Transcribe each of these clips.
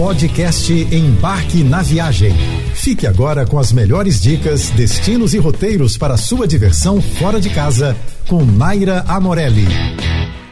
Podcast Embarque na Viagem. Fique agora com as melhores dicas, destinos e roteiros para sua diversão fora de casa com Naira Amorelli.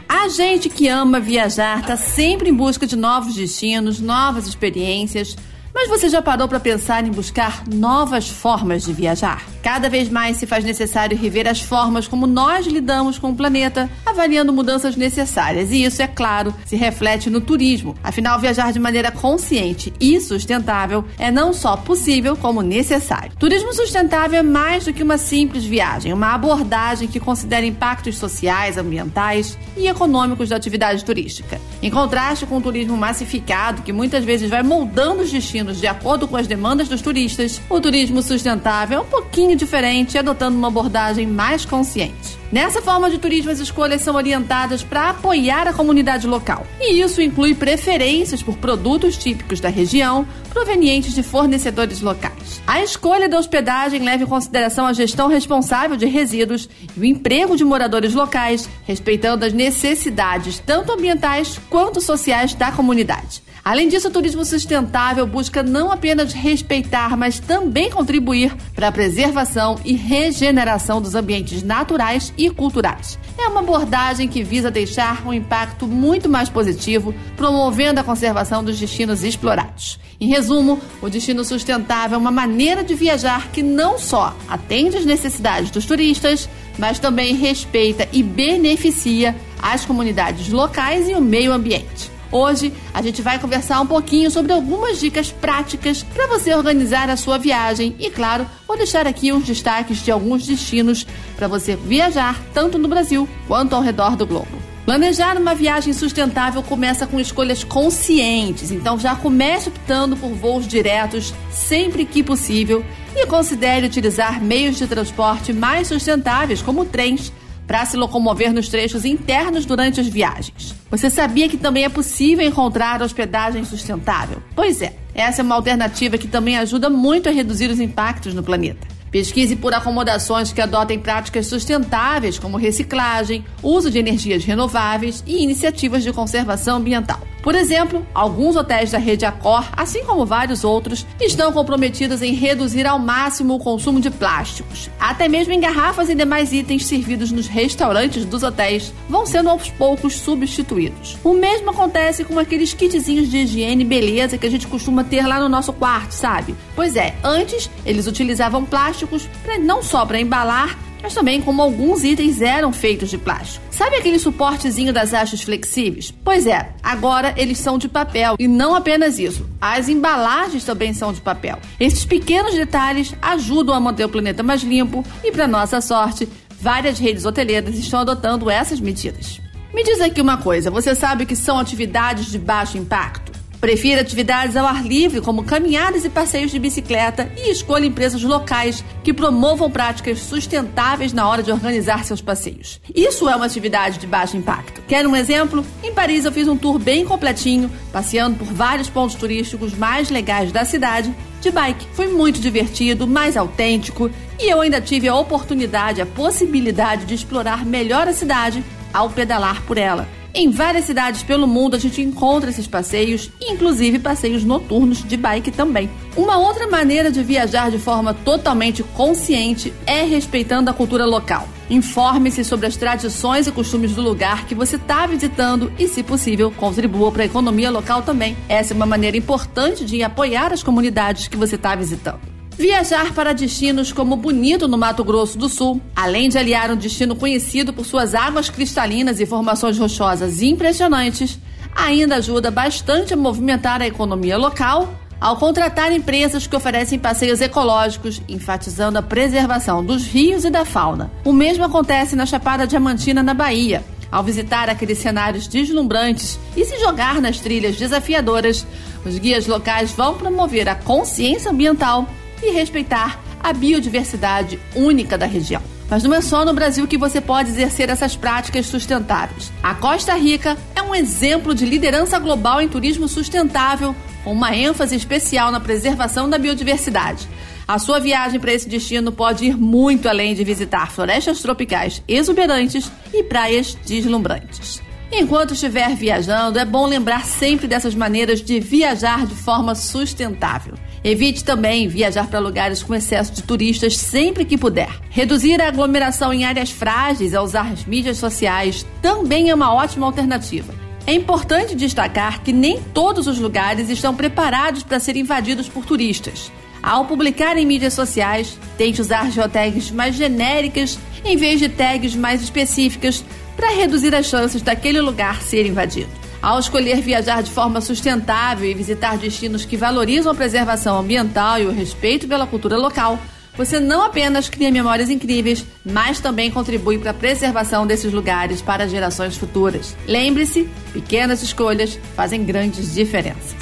A gente que ama viajar está sempre em busca de novos destinos, novas experiências mas você já parou para pensar em buscar novas formas de viajar? Cada vez mais se faz necessário rever as formas como nós lidamos com o planeta, avaliando mudanças necessárias. E isso, é claro, se reflete no turismo. Afinal, viajar de maneira consciente e sustentável é não só possível, como necessário. Turismo sustentável é mais do que uma simples viagem, uma abordagem que considera impactos sociais, ambientais e econômicos da atividade turística. Em contraste com o turismo massificado, que muitas vezes vai moldando os destinos de acordo com as demandas dos turistas, o turismo sustentável é um pouquinho diferente, adotando uma abordagem mais consciente. Nessa forma de turismo, as escolhas são orientadas para apoiar a comunidade local. E isso inclui preferências por produtos típicos da região, provenientes de fornecedores locais. A escolha da hospedagem leva em consideração a gestão responsável de resíduos e o emprego de moradores locais, respeitando as necessidades tanto ambientais quanto sociais da comunidade. Além disso, o turismo sustentável busca não apenas respeitar, mas também contribuir para a preservação e regeneração dos ambientes naturais e culturais. É uma abordagem que visa deixar um impacto muito mais positivo, promovendo a conservação dos destinos explorados. Em resumo, o destino sustentável é uma maneira de viajar que não só atende às necessidades dos turistas, mas também respeita e beneficia as comunidades locais e o meio ambiente. Hoje a gente vai conversar um pouquinho sobre algumas dicas práticas para você organizar a sua viagem e, claro, vou deixar aqui uns destaques de alguns destinos para você viajar tanto no Brasil quanto ao redor do globo. Planejar uma viagem sustentável começa com escolhas conscientes, então já comece optando por voos diretos sempre que possível e considere utilizar meios de transporte mais sustentáveis, como trens, para se locomover nos trechos internos durante as viagens. Você sabia que também é possível encontrar hospedagem sustentável? Pois é, essa é uma alternativa que também ajuda muito a reduzir os impactos no planeta. Pesquise por acomodações que adotem práticas sustentáveis, como reciclagem, uso de energias renováveis e iniciativas de conservação ambiental. Por exemplo, alguns hotéis da rede Accor, assim como vários outros, estão comprometidos em reduzir ao máximo o consumo de plásticos. Até mesmo em garrafas e demais itens servidos nos restaurantes dos hotéis vão sendo aos poucos substituídos. O mesmo acontece com aqueles kitzinhos de higiene e beleza que a gente costuma ter lá no nosso quarto, sabe? Pois é, antes eles utilizavam plásticos pra, não só para embalar, mas também como alguns itens eram feitos de plástico. Sabe aquele suportezinho das hastes flexíveis? Pois é, agora eles são de papel e não apenas isso. As embalagens também são de papel. Esses pequenos detalhes ajudam a manter o planeta mais limpo e, para nossa sorte, várias redes hoteleiras estão adotando essas medidas. Me diz aqui uma coisa: você sabe que são atividades de baixo impacto? Prefira atividades ao ar livre, como caminhadas e passeios de bicicleta, e escolha empresas locais que promovam práticas sustentáveis na hora de organizar seus passeios. Isso é uma atividade de baixo impacto. Quer um exemplo? Em Paris eu fiz um tour bem completinho, passeando por vários pontos turísticos mais legais da cidade de bike. Foi muito divertido, mais autêntico e eu ainda tive a oportunidade, a possibilidade de explorar melhor a cidade ao pedalar por ela. Em várias cidades pelo mundo a gente encontra esses passeios, inclusive passeios noturnos de bike também. Uma outra maneira de viajar de forma totalmente consciente é respeitando a cultura local. Informe-se sobre as tradições e costumes do lugar que você está visitando e, se possível, contribua para a economia local também. Essa é uma maneira importante de apoiar as comunidades que você está visitando. Viajar para destinos como Bonito, no Mato Grosso do Sul, além de aliar um destino conhecido por suas águas cristalinas e formações rochosas impressionantes, ainda ajuda bastante a movimentar a economia local ao contratar empresas que oferecem passeios ecológicos, enfatizando a preservação dos rios e da fauna. O mesmo acontece na Chapada Diamantina, na Bahia. Ao visitar aqueles cenários deslumbrantes e se jogar nas trilhas desafiadoras, os guias locais vão promover a consciência ambiental e respeitar a biodiversidade única da região. Mas não é só no Brasil que você pode exercer essas práticas sustentáveis. A Costa Rica é um exemplo de liderança global em turismo sustentável, com uma ênfase especial na preservação da biodiversidade. A sua viagem para esse destino pode ir muito além de visitar florestas tropicais exuberantes e praias deslumbrantes. Enquanto estiver viajando, é bom lembrar sempre dessas maneiras de viajar de forma sustentável. Evite também viajar para lugares com excesso de turistas sempre que puder. Reduzir a aglomeração em áreas frágeis ao usar as mídias sociais também é uma ótima alternativa. É importante destacar que nem todos os lugares estão preparados para serem invadidos por turistas. Ao publicar em mídias sociais, tente usar geotags mais genéricas em vez de tags mais específicas para reduzir as chances daquele lugar ser invadido. Ao escolher viajar de forma sustentável e visitar destinos que valorizam a preservação ambiental e o respeito pela cultura local, você não apenas cria memórias incríveis, mas também contribui para a preservação desses lugares para gerações futuras. Lembre-se, pequenas escolhas fazem grandes diferenças.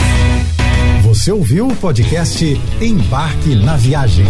Você ouviu o podcast Embarque na Viagem.